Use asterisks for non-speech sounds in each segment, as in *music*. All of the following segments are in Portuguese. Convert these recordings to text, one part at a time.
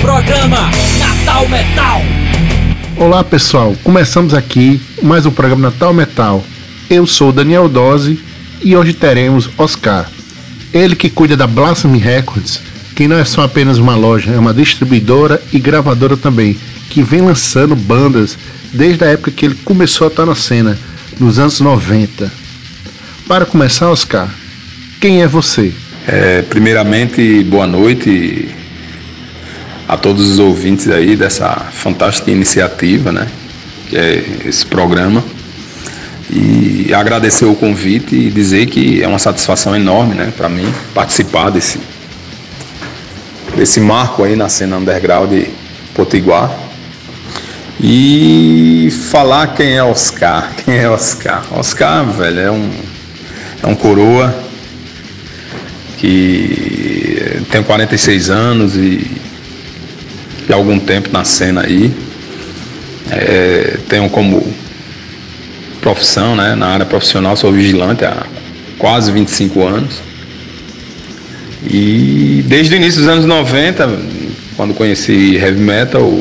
Programa Natal Metal. Olá pessoal, começamos aqui mais um programa Natal Metal. Eu sou Daniel Dose e hoje teremos Oscar. Ele que cuida da Blasphemy Records, que não é só apenas uma loja, é uma distribuidora e gravadora também, que vem lançando bandas desde a época que ele começou a estar na cena, nos anos 90. Para começar, Oscar, quem é você? É, primeiramente, boa noite a todos os ouvintes aí dessa fantástica iniciativa, né? Que é esse programa. E agradecer o convite e dizer que é uma satisfação enorme, né, para mim participar desse desse marco aí na cena underground de Potiguar. E falar quem é Oscar. *laughs* Quem é Oscar? Oscar, velho, é um é um coroa que tem 46 anos e de algum tempo na cena aí. É, tenho como profissão, né, na área profissional, sou vigilante há quase 25 anos. E desde o início dos anos 90, quando conheci heavy metal,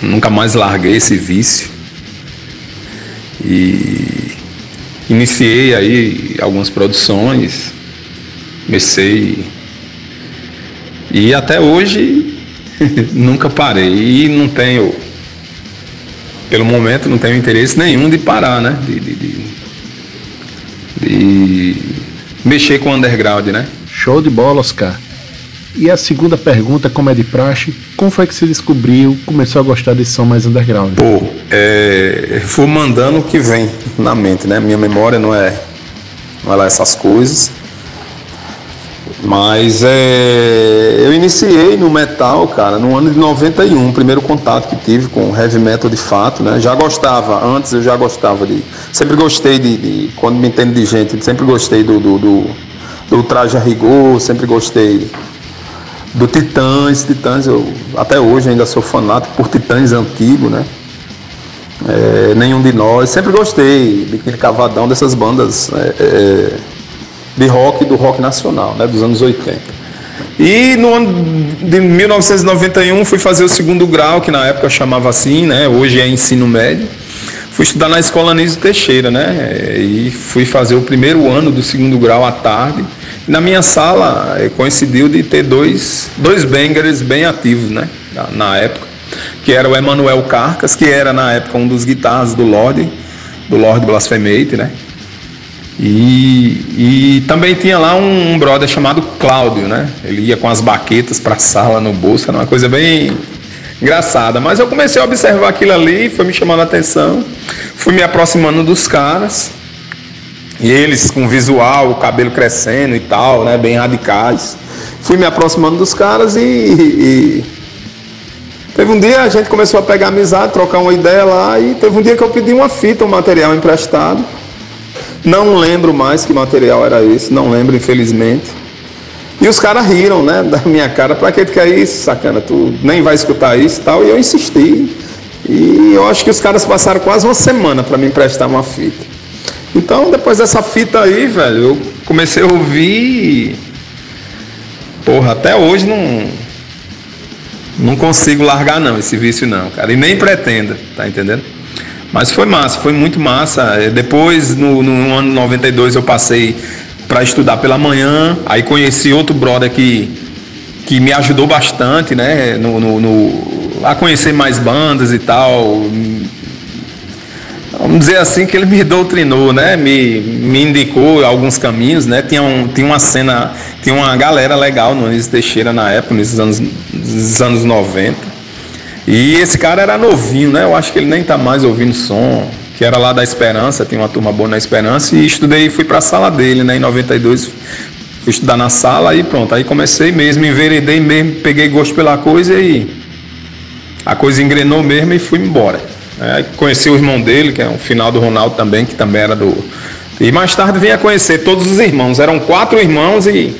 nunca mais larguei esse vício. E iniciei aí algumas produções, comecei e até hoje *laughs* nunca parei. E não tenho, pelo momento, não tenho interesse nenhum de parar, né? De, de, de, de mexer com o underground, né? Show de bola, Oscar. E a segunda pergunta, como é de praxe, como foi que você descobriu, começou a gostar desse som mais underground? Pô, é, vou mandando o que vem na mente, né? Minha memória não é, não é lá essas coisas. Mas é, eu iniciei no metal, cara, no ano de 91, primeiro contato que tive com heavy metal de fato, né? Já gostava, antes eu já gostava de. Sempre gostei de. de quando me entendo de gente, sempre gostei do, do, do, do traje a rigor, sempre gostei do Titãs. Titãs, eu até hoje ainda sou fanático por Titãs antigo, né? É, nenhum de nós. Sempre gostei daquele cavadão dessas bandas. É, é, de rock do rock nacional, né, dos anos 80. E no ano de 1991 fui fazer o segundo grau, que na época chamava assim, né, hoje é ensino médio. Fui estudar na escola Anísio Teixeira, né, e fui fazer o primeiro ano do segundo grau à tarde. Na minha sala eh, coincidiu de ter dois, dois bangers bem ativos, né, na, na época, que era o Emanuel Carcas, que era na época um dos guitarras do Lorde, do Lorde Blasphemate, né, e, e também tinha lá um, um, brother chamado Cláudio, né? Ele ia com as baquetas para a sala no bolso, era uma coisa bem engraçada. Mas eu comecei a observar aquilo ali, foi me chamando a atenção, fui me aproximando dos caras. E eles com visual, o cabelo crescendo e tal, né? Bem radicais. Fui me aproximando dos caras e, e Teve um dia a gente começou a pegar amizade, trocar uma ideia lá, e teve um dia que eu pedi uma fita, um material emprestado. Não lembro mais que material era esse, não lembro, infelizmente. E os caras riram, né, *laughs* da minha cara, pra que tu quer isso, sacana? Tu nem vai escutar isso e tal. E eu insisti. E eu acho que os caras passaram quase uma semana para me emprestar uma fita. Então, depois dessa fita aí, velho, eu comecei a ouvir. Porra, até hoje não. Não consigo largar, não, esse vício, não, cara. E nem pretenda, tá entendendo? Mas foi massa, foi muito massa. É, depois, no, no ano 92, eu passei para estudar pela manhã. Aí conheci outro brother que, que me ajudou bastante, né? No, no, no, a conhecer mais bandas e tal. Vamos dizer assim que ele me doutrinou, né? Me, me indicou alguns caminhos, né? Tinha, um, tinha uma cena, tinha uma galera legal no Anísio Teixeira na época, nos anos, nos anos 90. E esse cara era novinho, né? Eu acho que ele nem tá mais ouvindo som, que era lá da Esperança, tinha uma turma boa na Esperança, e estudei, fui para a sala dele, né? Em 92, fui estudar na sala e pronto. Aí comecei mesmo, enveredei mesmo, peguei gosto pela coisa e a coisa engrenou mesmo e fui embora. Aí conheci o irmão dele, que é um final do Ronaldo também, que também era do. E mais tarde vim a conhecer todos os irmãos. Eram quatro irmãos e.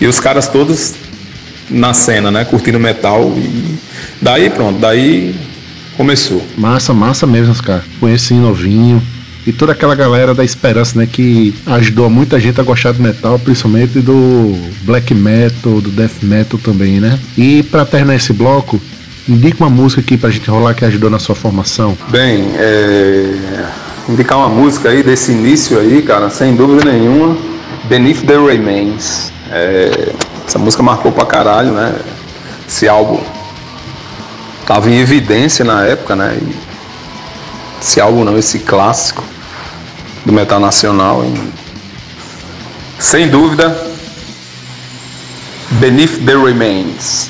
E os caras todos na cena, né? Curtindo metal. E Daí pronto, daí começou. Massa, massa mesmo, cara. Conheci novinho. e toda aquela galera da esperança, né, que ajudou muita gente a gostar do metal, principalmente do black metal, do death metal também, né? E para terminar esse bloco, indica uma música aqui pra gente rolar que ajudou na sua formação. Bem, é... indicar uma música aí desse início aí, cara, sem dúvida nenhuma, Beneath the Remains. É... Essa música marcou pra caralho, né? Esse álbum tava em evidência na época, né? E esse álbum não, esse clássico do metal nacional. E, sem dúvida, Beneath the Remains.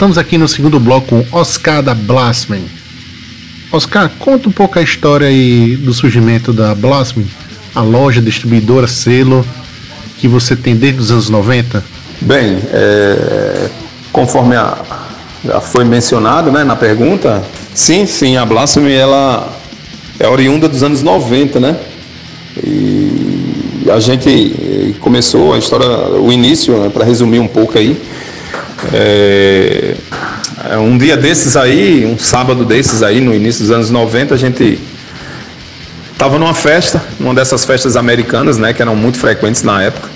Voltamos aqui no segundo bloco com Oscar da Blasphemy. Oscar, conta um pouco a história aí do surgimento da Blasphemy, a loja distribuidora selo que você tem desde os anos 90. Bem, é, conforme a, já foi mencionado né, na pergunta, sim, sim, a Blasphemy ela é oriunda dos anos 90, né? E a gente começou a história, o início, né, para resumir um pouco aí. É, um dia desses aí, um sábado desses aí, no início dos anos 90, a gente estava numa festa, uma dessas festas americanas, né, que eram muito frequentes na época.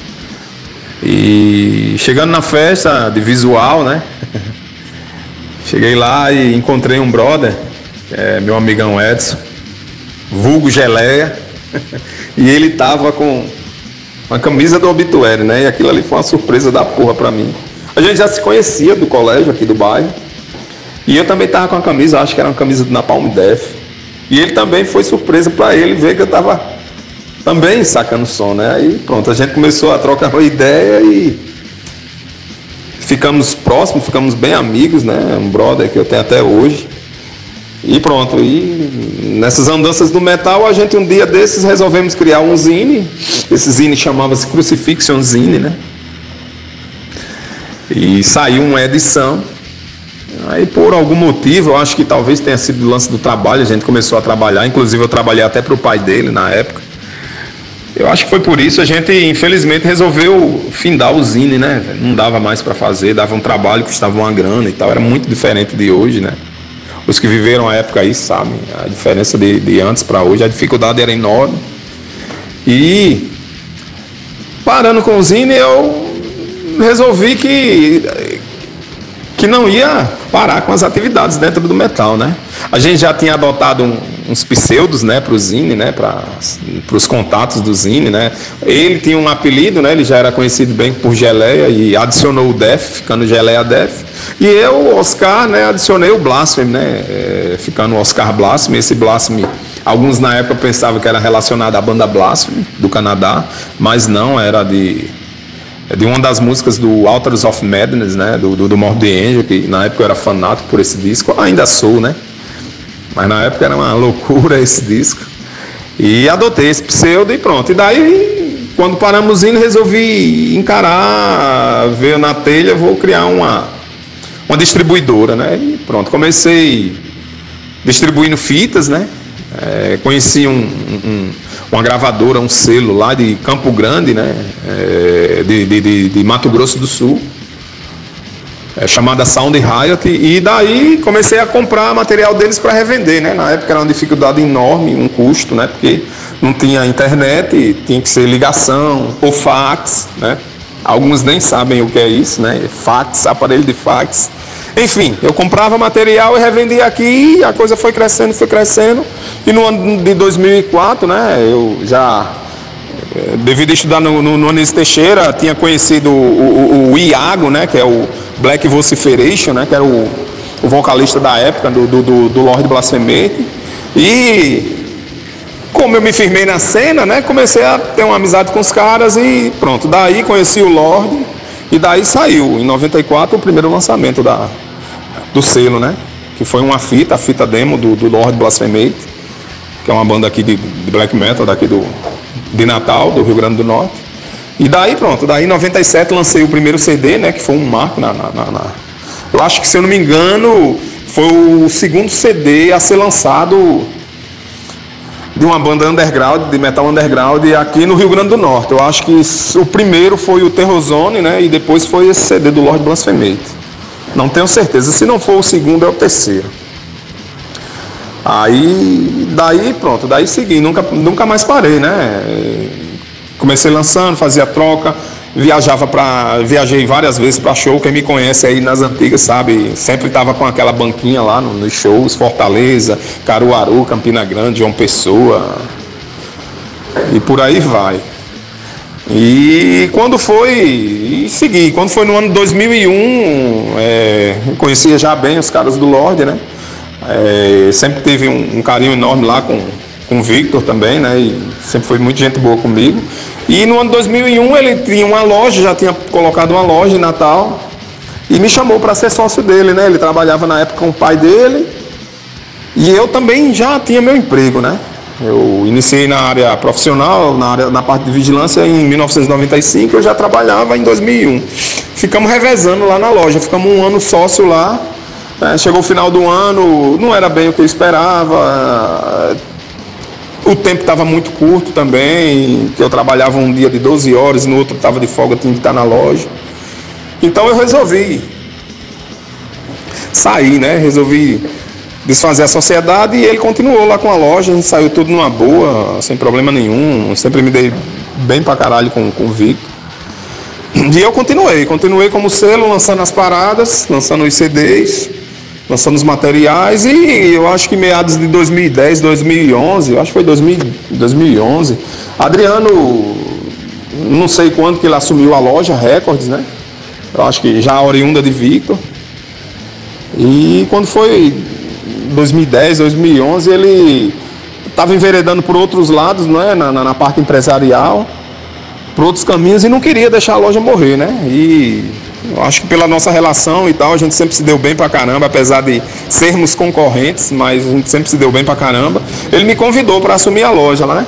E chegando na festa de visual, né? *laughs* Cheguei lá e encontrei um brother, é, meu amigão Edson, vulgo Geleia, *laughs* e ele tava com uma camisa do obituário, né? E aquilo ali foi uma surpresa da porra pra mim. A gente já se conhecia do colégio aqui do bairro. E eu também tava com a camisa, acho que era uma camisa do Napalm Def. E ele também foi surpresa para ele ver que eu tava também sacando som, né? Aí pronto, a gente começou a trocar uma ideia e ficamos próximos, ficamos bem amigos, né? Um brother que eu tenho até hoje. E pronto, e nessas andanças do metal, a gente um dia desses resolvemos criar um zine. Esse zine chamava-se Crucifixion Zine, né? E saiu uma edição. Aí por algum motivo, eu acho que talvez tenha sido o lance do trabalho, a gente começou a trabalhar, inclusive eu trabalhei até para o pai dele na época. Eu acho que foi por isso a gente, infelizmente, resolveu findar o Zine, né? Não dava mais para fazer, dava um trabalho, custava uma grana e tal, era muito diferente de hoje, né? Os que viveram a época aí sabem a diferença de, de antes para hoje, a dificuldade era enorme. E parando com o Zine, eu resolvi que que não ia parar com as atividades dentro do metal, né? A gente já tinha adotado um, uns pseudos, né, para o Zine, né, para os contatos do Zine, né? Ele tinha um apelido, né? Ele já era conhecido bem por Geleia e adicionou o Def, ficando Geleia Def. E eu, Oscar, né, adicionei o Blasphemy, né, é, ficando Oscar Blasphemy. Esse Blasphemy, alguns na época pensavam que era relacionado à banda Blasphemy do Canadá, mas não, era de de uma das músicas do Altars of Madness, né, do, do, do Morbid Angel, que na época eu era fanático por esse disco, ainda sou, né, mas na época era uma *laughs* loucura esse disco, e adotei esse pseudo e pronto, e daí, quando paramos indo, resolvi encarar, veio na telha, vou criar uma, uma distribuidora, né, e pronto, comecei distribuindo fitas, né, é, conheci um, um, uma gravadora, um selo lá de Campo Grande, né? É, de, de, de, Mato Grosso do Sul, é, chamada Sound Riot, e daí comecei a comprar material deles para revender, né? Na época era uma dificuldade enorme, um custo, né? Porque não tinha internet, tinha que ser ligação ou fax, né? Alguns nem sabem o que é isso, né? Fax, aparelho de fax. Enfim, eu comprava material e revendia aqui, e a coisa foi crescendo, foi crescendo. E no ano de 2004, né, eu já, eh, devido a estudar no, no, no Anísio Teixeira, tinha conhecido o, o, o, Iago, né, que é o Black Vociferation, né, que era o, o vocalista da época do, do, do, Lorde Blasphemete. E como eu me firmei na cena, né, comecei a ter uma amizade com os caras e pronto. Daí conheci o Lorde e daí saiu, em 94, o primeiro lançamento da, do selo, né? Que foi uma fita, a fita demo do, do Lord Blasphemate, que é uma banda aqui de, de, black metal daqui do, de Natal, do Rio Grande do Norte. E daí pronto, daí em 97 lancei o primeiro CD, né? Que foi um marco na, na, na, na... Eu acho que, se eu não me engano, foi o segundo CD a ser lançado de uma banda underground, de metal underground, aqui no Rio Grande do Norte. Eu acho que o primeiro foi o Terrozone, né? E depois foi esse CD do Lord Blasphemate. Não tenho certeza. Se não for o segundo, é o terceiro. Aí, daí pronto, daí segui, nunca, nunca mais parei, né? Comecei lançando, fazia troca, viajava para, viajei várias vezes para show. Quem me conhece aí nas antigas sabe, sempre estava com aquela banquinha lá nos shows, Fortaleza, Caruaru, Campina Grande, João Pessoa e por aí vai. E quando foi, e segui, quando foi no ano 2001, é, conhecia já bem os caras do Lorde, né? É, sempre teve um, um, carinho enorme lá com, com o Victor também, né? E sempre foi muito gente boa comigo. E no ano 2001 ele tinha uma loja, já tinha colocado uma loja em Natal e me chamou para ser sócio dele, né? Ele trabalhava na época com o pai dele e eu também já tinha meu emprego, né? Eu iniciei na área profissional, na, área, na parte de vigilância em 1995, eu já trabalhava em 2001. Ficamos revezando lá na loja, ficamos um ano sócio lá. Né? Chegou o final do ano, não era bem o que eu esperava. O tempo estava muito curto também, eu trabalhava um dia de 12 horas, no outro estava de folga, tinha que estar na loja. Então eu resolvi sair, né? Resolvi desfazer a sociedade e ele continuou lá com a loja, a gente saiu tudo numa boa, sem problema nenhum, sempre me dei bem pra caralho com, com o Victor. E eu continuei, continuei como selo, lançando as paradas, lançando os CDs, lançando os materiais e eu acho que meados de 2010, 2011, eu acho que foi 2000, 2011, Adriano, não sei quando que ele assumiu a loja Records, né? Eu acho que já oriunda de Victor. E quando foi 2010, 2011, ele estava enveredando por outros lados, não é? na, na, na parte empresarial, por outros caminhos e não queria deixar a loja morrer, né? E eu acho que pela nossa relação e tal, a gente sempre se deu bem pra caramba, apesar de sermos concorrentes, mas a gente sempre se deu bem pra caramba. Ele me convidou para assumir a loja lá, né?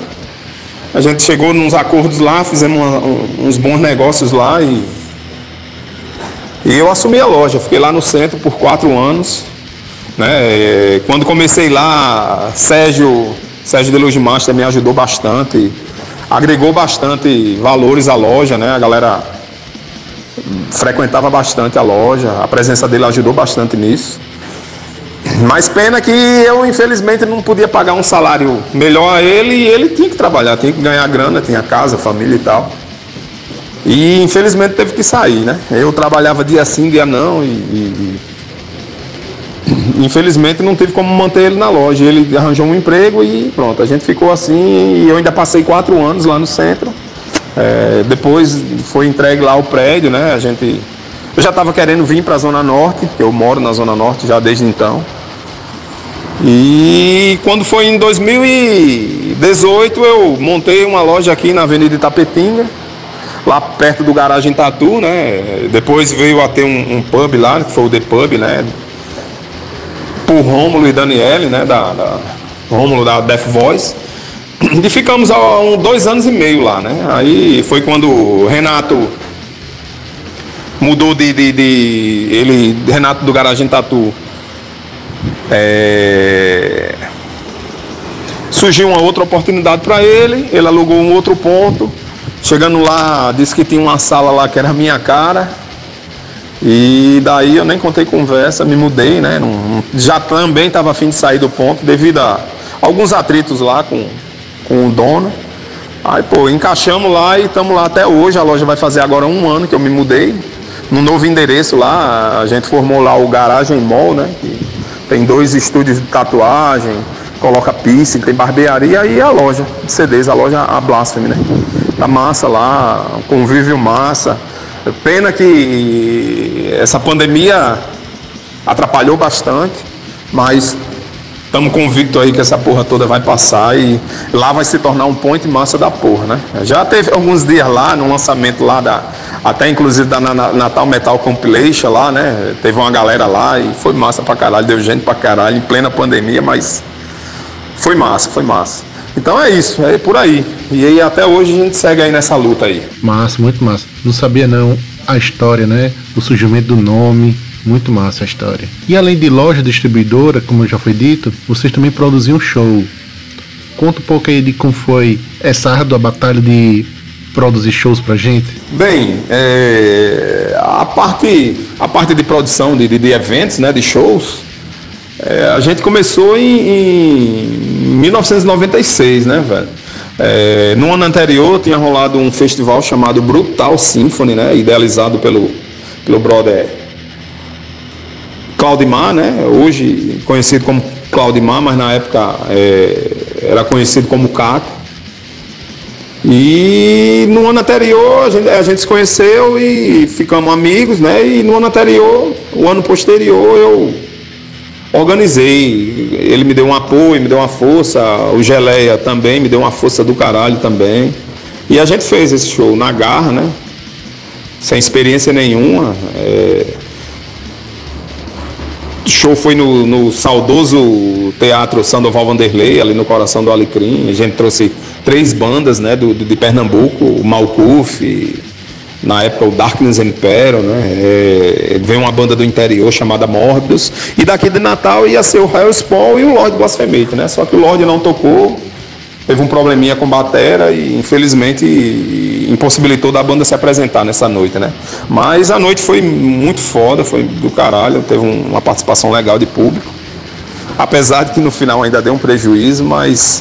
A gente chegou nos acordos lá, fizemos uma, uns bons negócios lá e. E eu assumi a loja, fiquei lá no centro por quatro anos. Né? É, quando comecei lá, Sérgio, Sérgio de Luz Master me ajudou bastante, agregou bastante valores à loja, né? A galera frequentava bastante a loja, a presença dele ajudou bastante nisso. Mas pena que eu infelizmente não podia pagar um salário melhor a ele e ele tinha que trabalhar, tinha que ganhar grana, tinha casa, família e tal. E infelizmente teve que sair, né? Eu trabalhava dia sim, dia não e, e infelizmente não teve como manter ele na loja. Ele arranjou um emprego e pronto, a gente ficou assim e eu ainda passei quatro anos lá no centro. É, depois foi entregue lá o prédio, né? A gente. Eu já estava querendo vir para a Zona Norte, eu moro na Zona Norte já desde então. E quando foi em 2018 eu montei uma loja aqui na Avenida Itapetinga, lá perto do garagem Tatu, né? Depois veio a ter um, um pub lá, que foi o The Pub, né? Por Rômulo e Daniele, né, da, da Rômulo da Death Voice. *clears throat* E ficamos há um, dois anos e meio lá, né? Aí foi quando o Renato mudou de, de, de ele, Renato do Garagem Tatu. É, surgiu uma outra oportunidade para ele, ele alugou um outro ponto. Chegando lá, disse que tinha uma sala lá que era minha cara. E daí eu nem contei conversa, me mudei, né? Não, já também estava afim de sair do ponto devido a alguns atritos lá com, com o dono. Aí, pô, encaixamos lá e estamos lá até hoje. A loja vai fazer agora um ano que eu me mudei. No novo endereço lá, a gente formou lá o Garagem Mall, né? tem dois estúdios de tatuagem, coloca piercing, tem barbearia e a loja de CDs, a loja a Blasphemy, né? Tá massa lá, convívio massa. Pena que essa pandemia atrapalhou bastante, mas estamos convictos aí que essa porra toda vai passar e lá vai se tornar um ponto massa da porra, né? Já teve alguns dias lá, no lançamento lá da, até inclusive da Natal Metal Compilation lá, né? Teve uma galera lá e foi massa pra caralho, deu gente pra caralho em plena pandemia, mas foi massa, foi massa. Então é isso, é por aí. E aí até hoje a gente segue aí nessa luta aí. Massa, muito massa. Não sabia não a história, né? O surgimento do nome. Muito massa a história. E além de loja distribuidora, como já foi dito, vocês também produziam show. Conta um pouco aí de como foi essa árdua batalha de produzir shows pra gente. Bem, é, a, parte, a parte de produção de, de, de eventos, né, de shows, é, a gente começou em, em 1996, né, velho? É, no ano anterior tinha rolado um festival chamado Brutal Symphony, né, idealizado pelo, pelo brother Claudimar, né, hoje conhecido como Claudimar, mas na época é, era conhecido como Caco. E no ano anterior a gente, a gente se conheceu e ficamos amigos, né? E no ano anterior, o ano posterior, eu organizei. Ele me deu um apoio, me deu uma força. O Geleia também me deu uma força do caralho também. E a gente fez esse show na garra, né? Sem experiência nenhuma. É... O show foi no, no, saudoso Teatro Sandoval Vanderlei, ali no coração do Alecrim. A gente trouxe três bandas né, do, de Pernambuco, o Malcuf, na época o Darkness Impero, né? É, veio uma banda do interior chamada Morbius, e daqui de Natal ia ser o Hellspawn e o Lord Blasphemate, né? Só que o Lord não tocou, teve um probleminha com batera e infelizmente impossibilitou da banda se apresentar nessa noite, né? Mas a noite foi muito foda, foi do caralho, teve uma participação legal de público. Apesar de que no final ainda deu um prejuízo, mas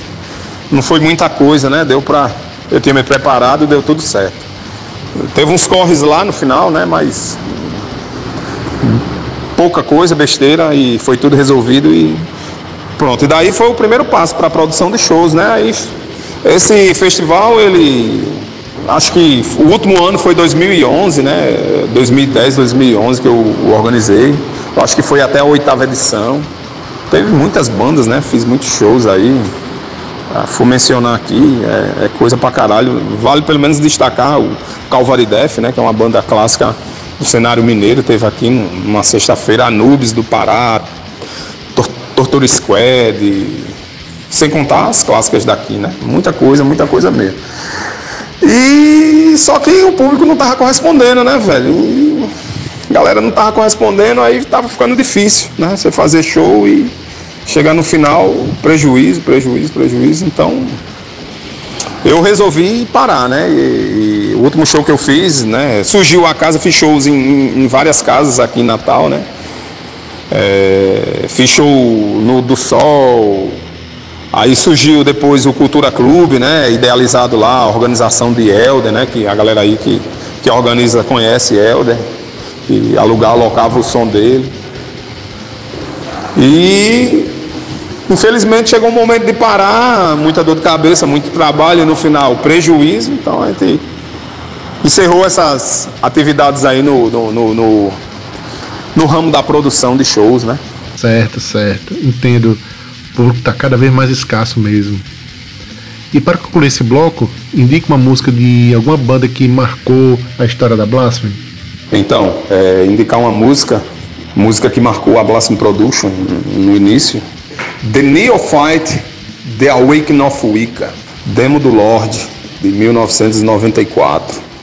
não foi muita coisa, né? Deu pra. Eu tinha me preparado, deu tudo certo. Teve uns corres lá no final, né? Mas pouca coisa, besteira e foi tudo resolvido e pronto. E daí foi o primeiro passo para a produção de shows, né? Aí, esse festival, ele acho que o último ano foi 2011, né? 2010, 2011 que eu organizei. Eu acho que foi até a oitava edição. Teve muitas bandas, né? Fiz muitos shows aí. Ah, for mencionar aqui, é, é, coisa pra caralho. Vale pelo menos destacar o Calvary Death, né, que é uma banda clássica do cenário mineiro. Teve aqui numa sexta-feira Anubis do Pará, Tor Torture Squad, sem contar as clássicas daqui, né? Muita coisa, muita coisa mesmo. E só que o público não tava correspondendo, né, velho? E a galera não tava correspondendo, aí tava ficando difícil, né? Você fazer show e chegar no final, prejuízo, prejuízo, prejuízo. Então, eu resolvi parar, né? E, e, o último show que eu fiz, né? Surgiu a casa, fiz shows em, em várias casas aqui em Natal, né? É, fiz show no do Sol. Aí surgiu depois o Cultura Clube, né? Idealizado lá, a organização de Helder, né? Que a galera aí que, que organiza conhece Helder. E alugar, alocava o som dele. E Infelizmente chegou um momento de parar, muita dor de cabeça, muito trabalho no final, prejuízo, então a gente encerrou essas atividades aí no, no, no, no, no ramo da produção de shows, né? Certo, certo. Entendo. O público está cada vez mais escasso mesmo. E para concluir esse bloco, indique uma música de alguma banda que marcou a história da Blasphemy. Então, é, indicar uma música, música que marcou a Blasphemy Production no início, The Neophyte, The Awakening of Wicca, demo do Lorde, de 1994.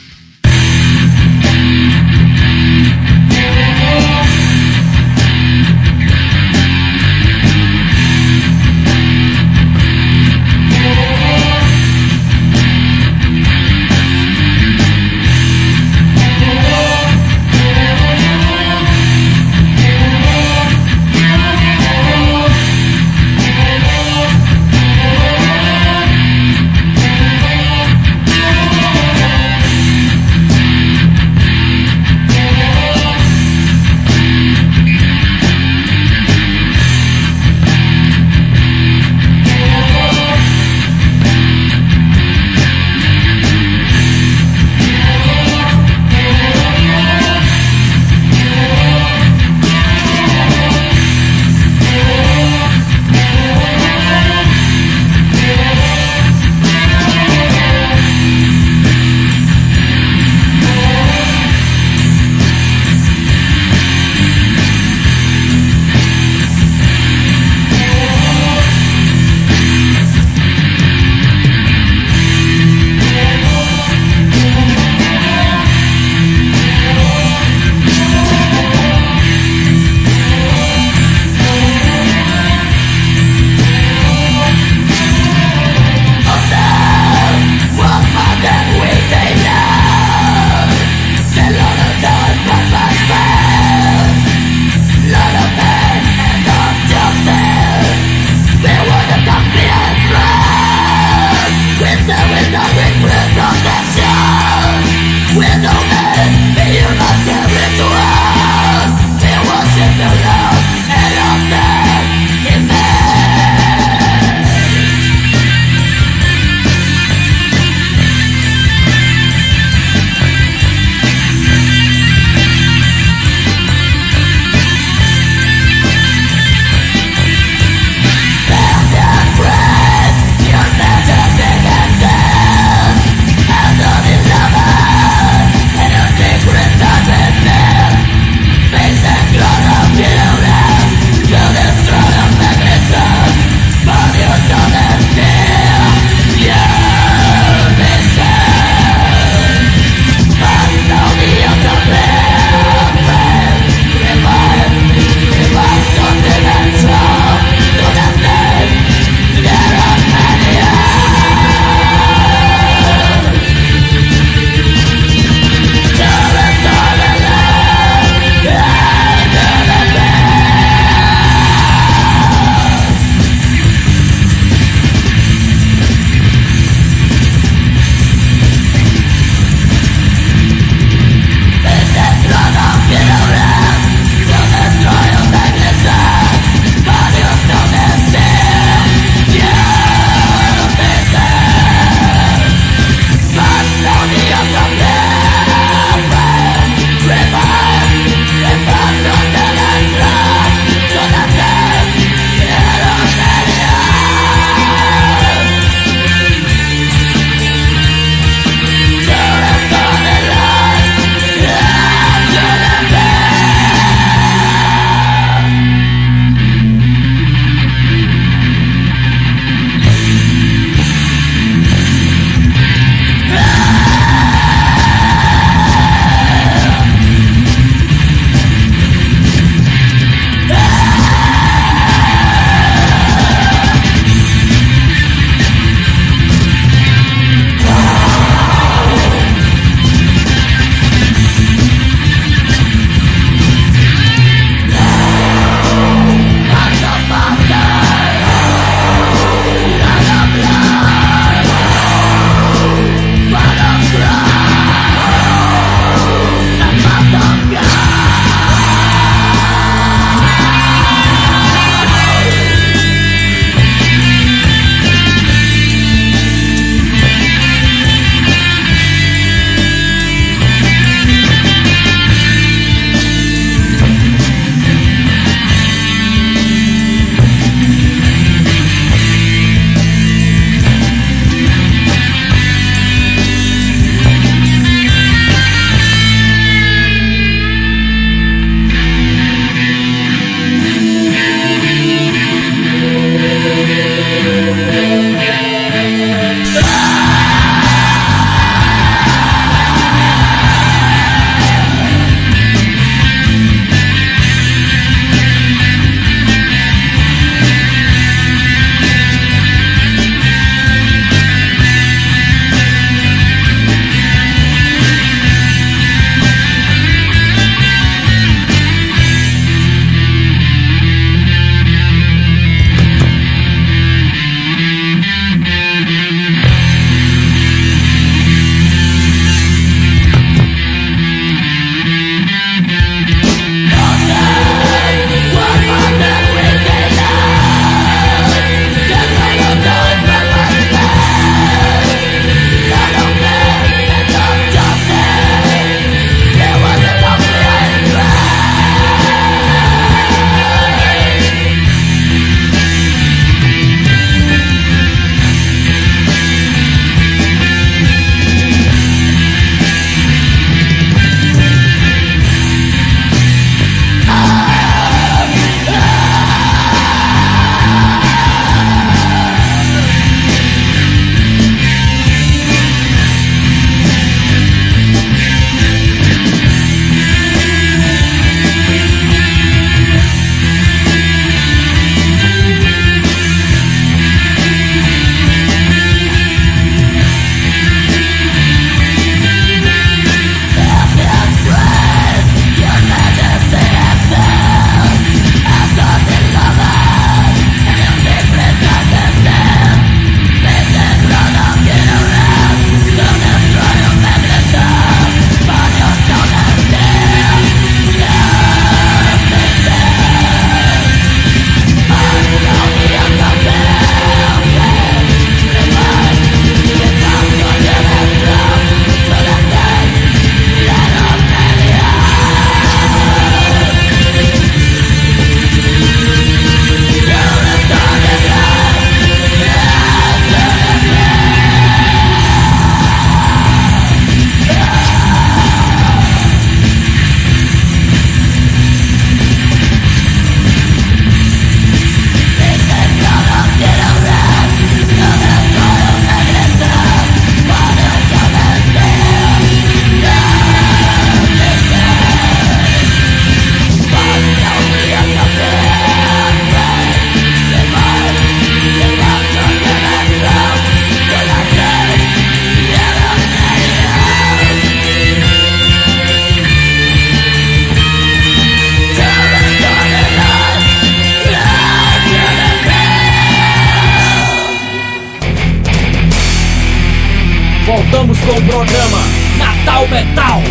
Seguimos com o programa Natal Metal.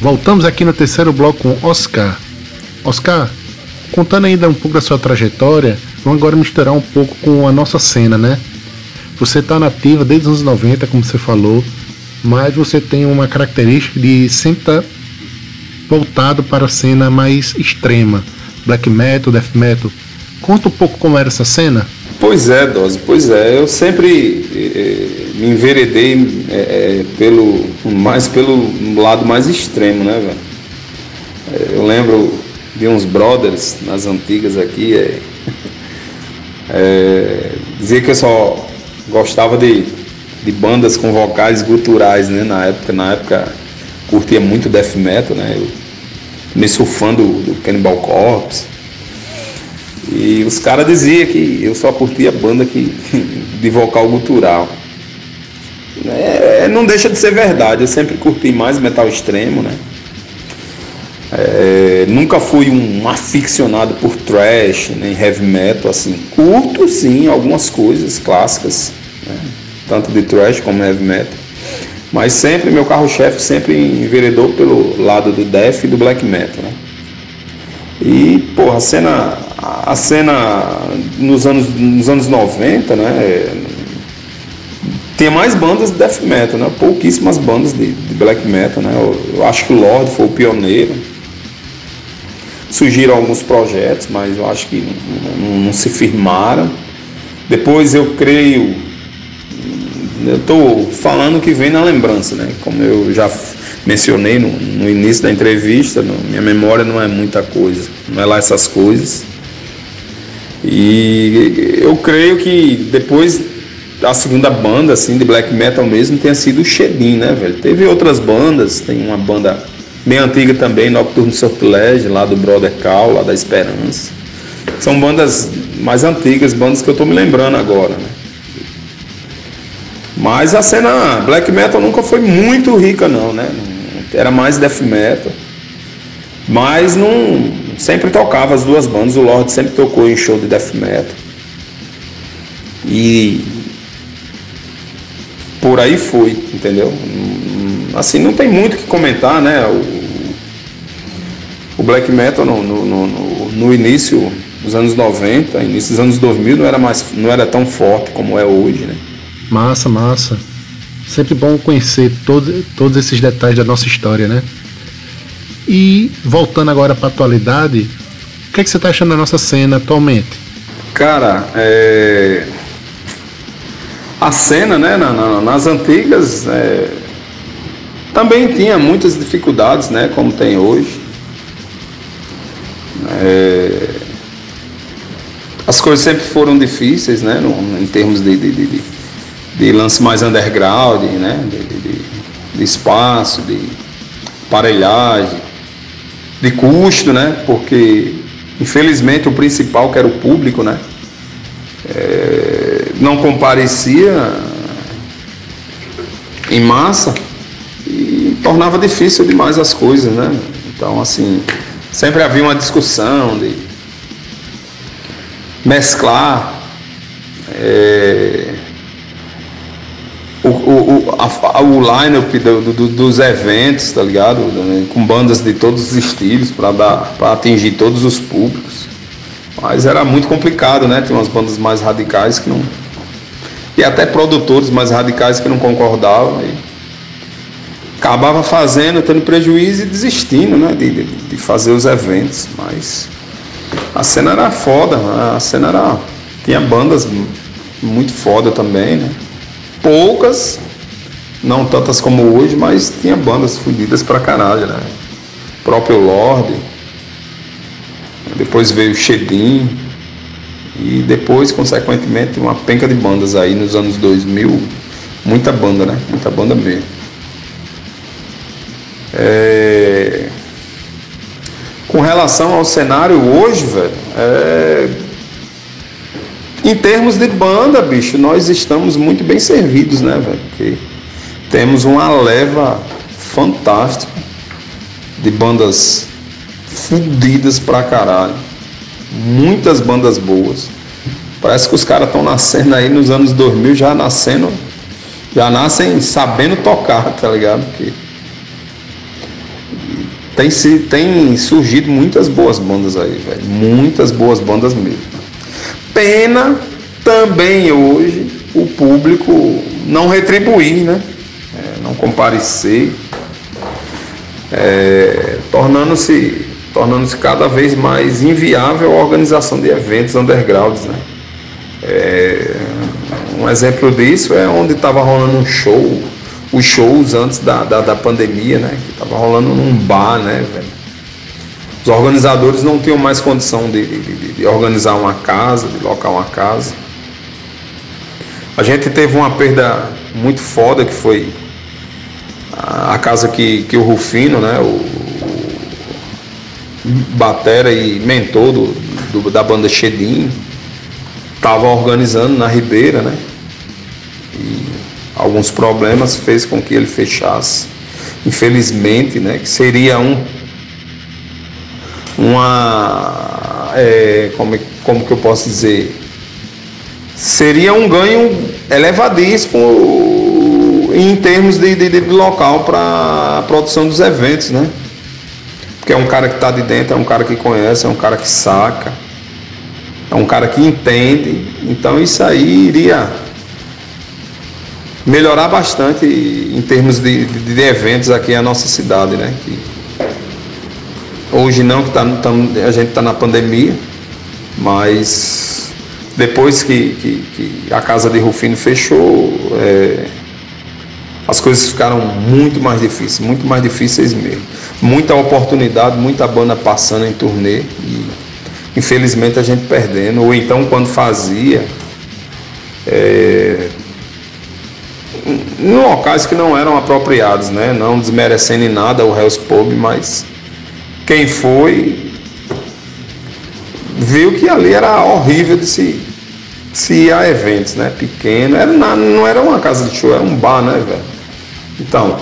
Voltamos aqui no terceiro bloco com Oscar. Oscar, contando ainda um pouco da sua trajetória, vamos agora misturar um pouco com a nossa cena, né? Você está nativa desde os anos 90, como você falou, mas você tem uma característica de sempre estar tá voltado para a cena mais extrema, black metal, death metal. Conta um pouco como era essa cena. Pois é, Dose, pois é. Eu sempre eh, me enveredei eh, pelo, mais pelo lado mais extremo, né, velho? Eu lembro de uns brothers nas antigas aqui, é, *laughs* é, dizia que eu só gostava de, de bandas com vocais guturais, né? Na época, na época curtia muito death metal, né? Eu me fã do, do Cannibal Corpse. E os caras diziam que eu só curtia banda que, *laughs* de vocal gutural. É, não deixa de ser verdade, eu sempre curti mais metal extremo, né? É, nunca fui um aficionado por thrash, nem heavy metal, assim. Curto, sim, algumas coisas clássicas, né? tanto de thrash como heavy metal. Mas sempre, meu carro-chefe sempre enveredou pelo lado do death e do black metal, né? E, porra, a cena, a cena nos anos, nos anos 90, né? Tinha mais bandas de death metal, né? Pouquíssimas bandas de, de black metal, né? Eu, eu acho que o Lord foi o pioneiro surgiram alguns projetos, mas eu acho que não, não, não se firmaram. Depois eu creio, eu estou falando que vem na lembrança, né? Como eu já mencionei no, no início da entrevista, no, minha memória não é muita coisa, não é lá essas coisas. E eu creio que depois a segunda banda assim de black metal mesmo tenha sido o Shedin, né, velho? Teve outras bandas, tem uma banda bem antiga também, Nocturno Sortilégio, lá do Brother Cal, lá da Esperança. São bandas mais antigas, bandas que eu estou me lembrando agora, né? Mas a cena black metal nunca foi muito rica não, né? Era mais death metal. Mas não sempre tocava as duas bandas, o Lord sempre tocou em show de death metal. E por aí foi, entendeu? Assim, não tem muito o que comentar, né? O, o black metal no, no, no, no, início dos anos 90, início dos anos 2000 não era, mais, não era tão forte como é hoje, né? Massa, massa. Sempre bom conhecer todo, todos esses detalhes da nossa história, né? E voltando agora para a atualidade, o que, é que você está achando da nossa cena atualmente? Cara, é... a cena, né, na, na, nas antigas, é... também tinha muitas dificuldades, né, como tem hoje. É, as coisas sempre foram difíceis, né? No, em termos de, de, de, de, lance mais underground, né? De, de, espaço, de aparelhagem, de custo, né? Porque infelizmente o principal, que era o público, né? É, não comparecia em massa e tornava difícil demais as coisas, né? Então assim sempre havia uma discussão de mesclar é, o, o, a, o line-up do, do, dos eventos, tá ligado? Com bandas de todos os estilos para atingir todos os públicos. Mas era muito complicado, né? Tinha umas bandas mais radicais que não. E até produtores mais radicais que não concordavam. Acabava fazendo, tendo prejuízo e desistindo né, de, de, de, fazer os eventos. Mas a cena era foda, a cena era. Tinha bandas muito foda também, né? Poucas, não tantas como hoje, mas tinha bandas fodidas pra caralho, né? O próprio Lorde. Depois veio o Shedim. E depois, consequentemente, uma penca de bandas aí nos anos 2000. Muita banda, né? Muita banda mesmo. É... Com relação ao cenário hoje, velho, é... em termos de banda, bicho, nós estamos muito bem servidos, né, velho? Porque temos uma leva fantástica de bandas fudidas pra caralho. Muitas bandas boas. Parece que os caras estão nascendo aí nos anos 2000, já nascendo Já nascem sabendo tocar, *laughs* tá ligado? Porque tem, se, tem surgido muitas boas bandas aí, velho. Muitas boas bandas mesmo. Pena também hoje o público não retribuir, né? É, não comparecer, é, tornando-se tornando-se cada vez mais inviável a organização de eventos undergrounds, né? É, um exemplo disso é onde estava rolando um show, os shows antes da, da, da pandemia, né? Que estava rolando num bar, né, velho? Os organizadores não tinham mais condição de, de, de, organizar uma casa, de locar uma casa. A gente teve uma perda muito foda que foi a, casa que, que o Rufino, né? O, batera e mentor do, do, da banda Shedim, estava organizando na Ribeira, né? E alguns problemas fez com que ele fechasse. Infelizmente, né? Que seria um uma é, como, como que eu posso dizer seria um ganho elevadíssimo em termos de, de, de local para a produção dos eventos, né? Porque é um cara que está de dentro, é um cara que conhece, é um cara que saca, é um cara que entende. Então isso aí iria melhorar bastante em termos de, de, de eventos aqui na nossa cidade, né? Que hoje não, que tá, tá a gente está na pandemia, mas depois que, que, que, a casa de Rufino fechou, é, as coisas ficaram muito mais difíceis, muito mais difíceis mesmo. Muita oportunidade, muita banda passando em turnê e infelizmente a gente perdendo. Ou então quando fazia, é, em locais que não eram apropriados, né? não desmerecendo em nada o Hells Pub, mas quem foi viu que ali era horrível de se, se ir a eventos, né? Pequeno, era, não era uma casa de show, era um bar, né, velho? Então,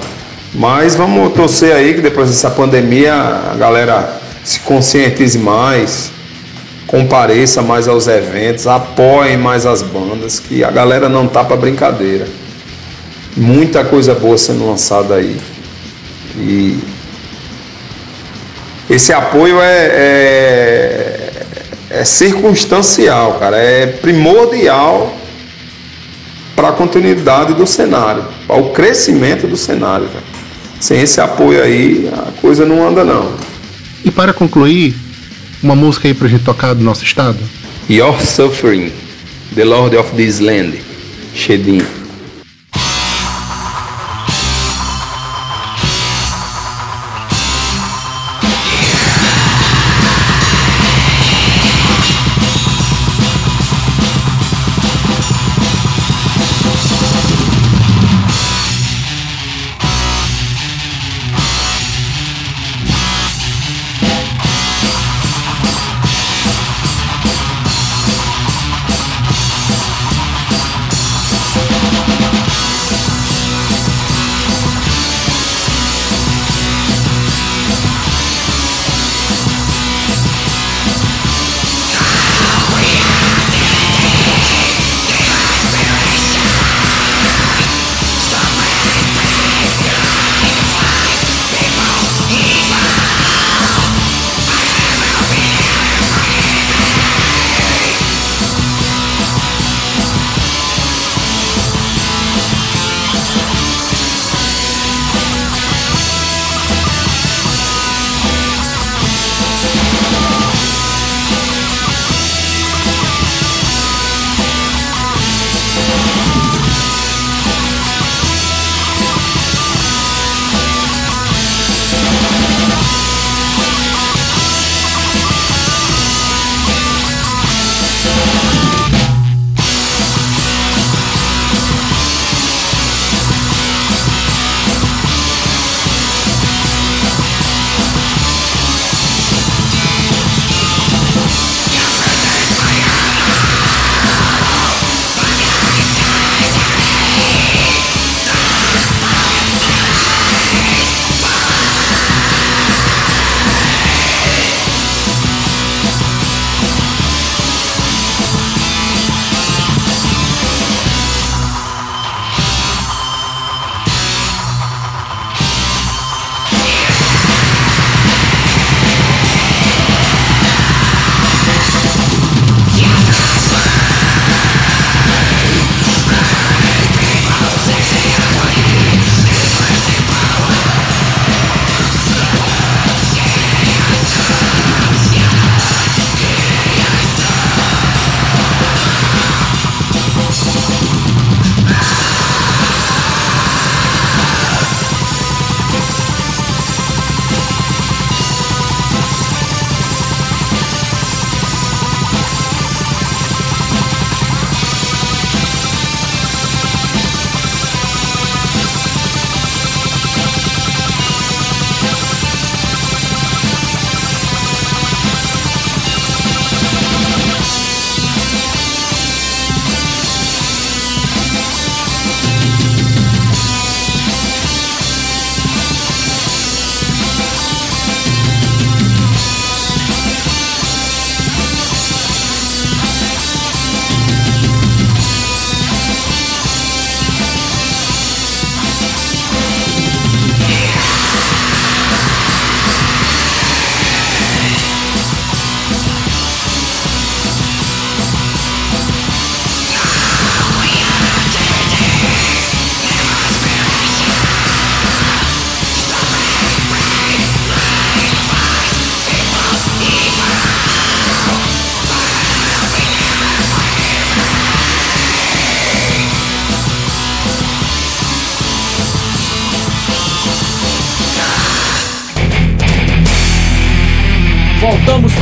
mas vamos torcer aí que depois dessa pandemia a galera se conscientize mais, compareça mais aos eventos, apoiem mais as bandas, que a galera não tá para brincadeira. Muita coisa boa sendo lançada aí. E esse apoio é, é, é circunstancial, cara, é primordial para a continuidade do cenário, para o crescimento do cenário. Sem esse apoio aí, a coisa não anda não. E para concluir, uma música aí para a gente tocar do nosso estado? Your Suffering, The Lord of This Land, Shedim.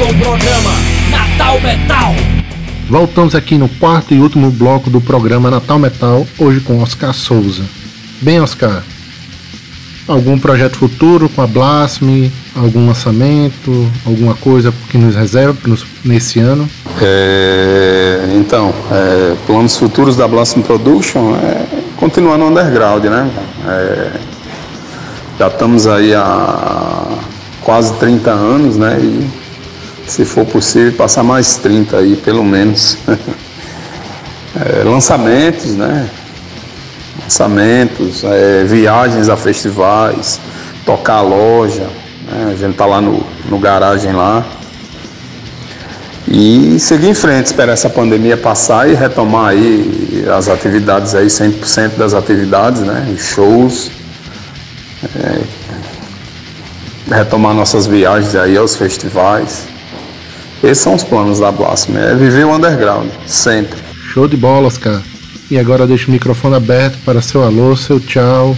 Com o programa Natal Metal. Voltamos aqui no quarto e último bloco do programa Natal Metal, hoje com Oscar Souza. Bem, Oscar, algum projeto futuro com a Blasme, algum lançamento, alguma coisa que nos reserva nesse ano? É, então, é, planos futuros da Blasme Production é continuar no underground, né? É, já estamos aí há quase 30 anos, né? E se for possível, passar mais 30 aí, pelo menos. *laughs* é, lançamentos, né? Lançamentos, é, viagens a festivais, tocar a loja, né? a gente tá lá no, no garagem lá. E seguir em frente, esperar essa pandemia passar e retomar aí as atividades aí, 100% das atividades, né? Shows. É, retomar nossas viagens aí aos festivais. Esses são os planos da Blasphemy, é viver o underground, sempre. Show de bola, Oscar. E agora deixo o microfone aberto para seu alô, seu tchau.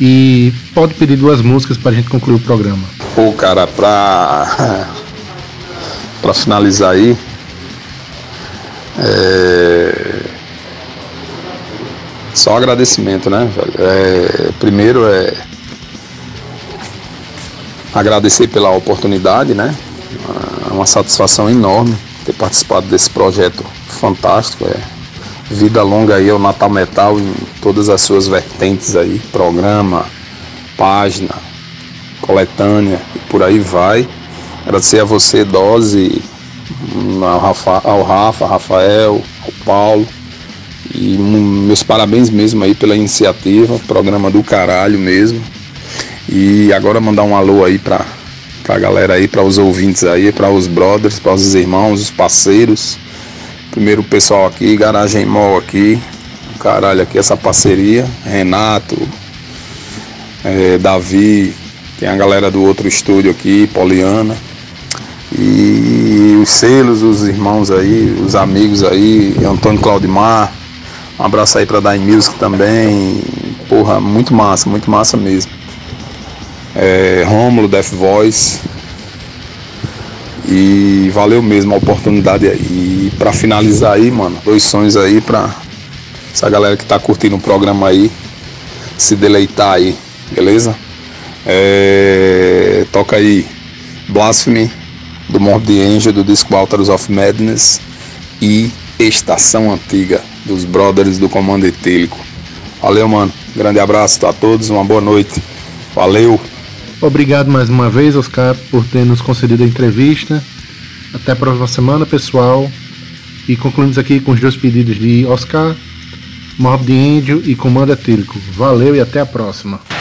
E pode pedir duas músicas para a gente concluir o programa. Pô, cara, pra, *laughs* pra finalizar aí. É... Só agradecimento, né? É... Primeiro é agradecer pela oportunidade, né? É uma satisfação enorme ter participado desse projeto fantástico. É vida longa aí ao Natal Metal em todas as suas vertentes aí, programa, página, coletânea e por aí vai. Agradecer a você, Dose, ao Rafa, ao Rafa, Rafael, ao Paulo. E meus parabéns mesmo aí pela iniciativa, programa do caralho mesmo. E agora mandar um alô aí pra, pra galera aí, para os ouvintes aí, para os brothers, para os irmãos, os parceiros. Primeiro o pessoal aqui, Garagem Mall aqui, caralho aqui essa parceria, Renato, é, Davi, tem a galera do outro estúdio aqui, Poliana. E os selos, os irmãos aí, os amigos aí, Antônio Claudimar, um abraço aí pra Dai Music também. Porra, muito massa, muito massa mesmo é, Rômulo, Death Voice. E valeu mesmo a oportunidade. E pra finalizar aí, mano, dois sonhos aí pra essa galera que tá curtindo o programa aí se deleitar aí, beleza? É, toca aí Blasphemy do Morbid Angel do disco Altars of Madness e Estação Antiga dos Brothers do Comando Etílico. Valeu, mano. Grande abraço a todos, uma boa noite. Valeu. Obrigado mais uma vez, Oscar, por ter nos concedido a entrevista. Até a próxima semana, pessoal. E concluímos aqui com os dois pedidos de Oscar, Mob de Índio e Comando Etílico. Valeu e até a próxima.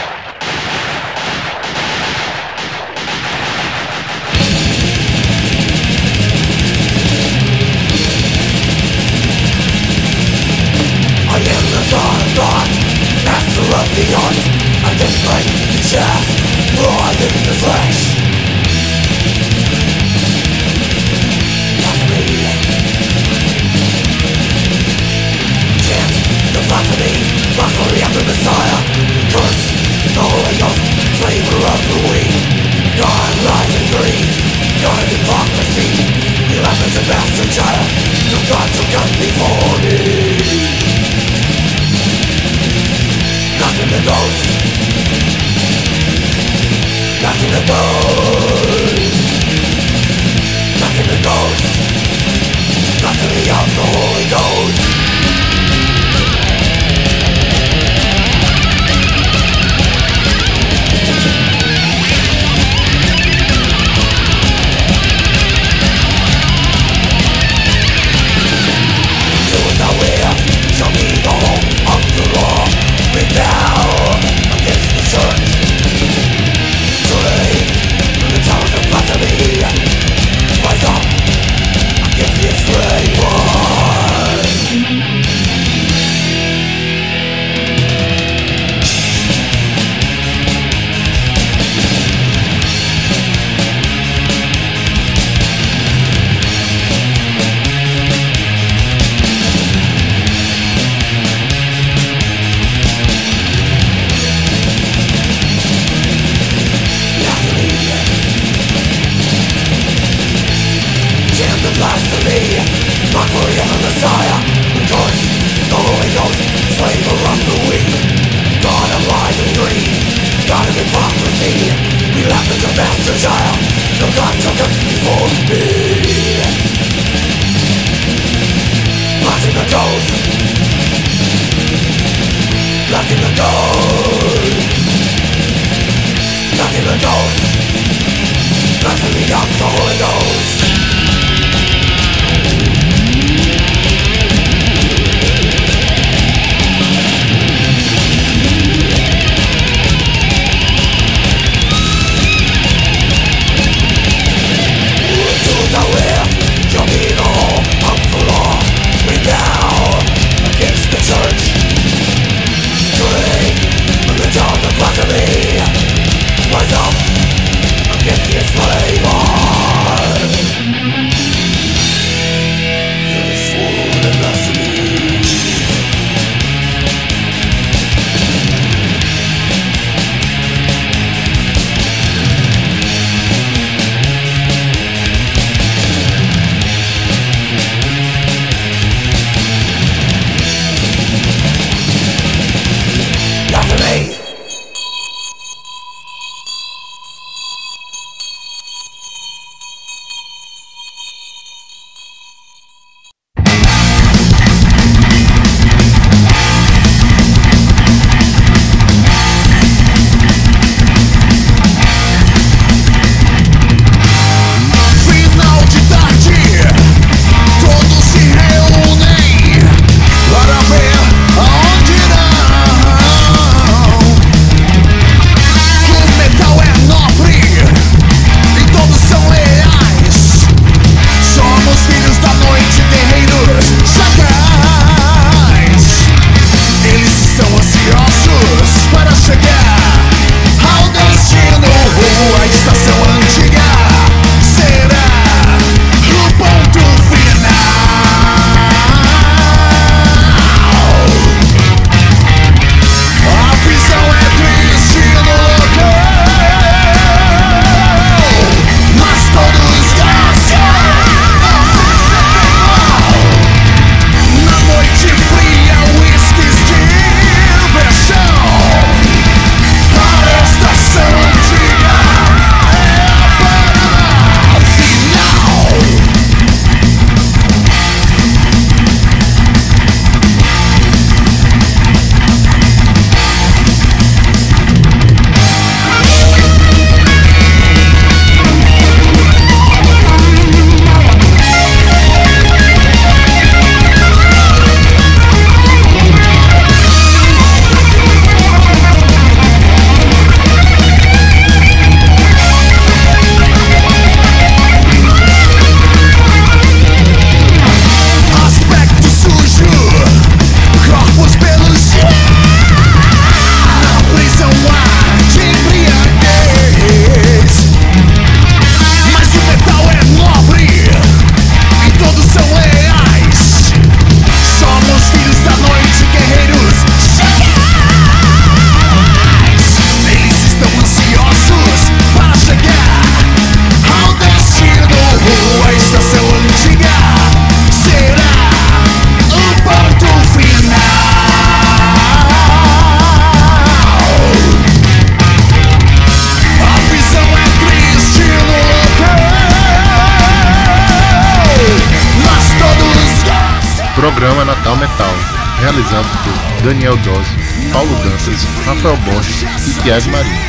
Tiago Marinho.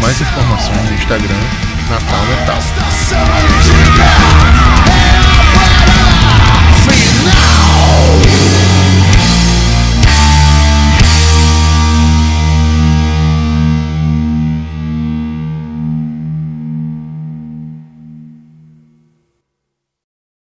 Mais informações no Instagram Natal Metal.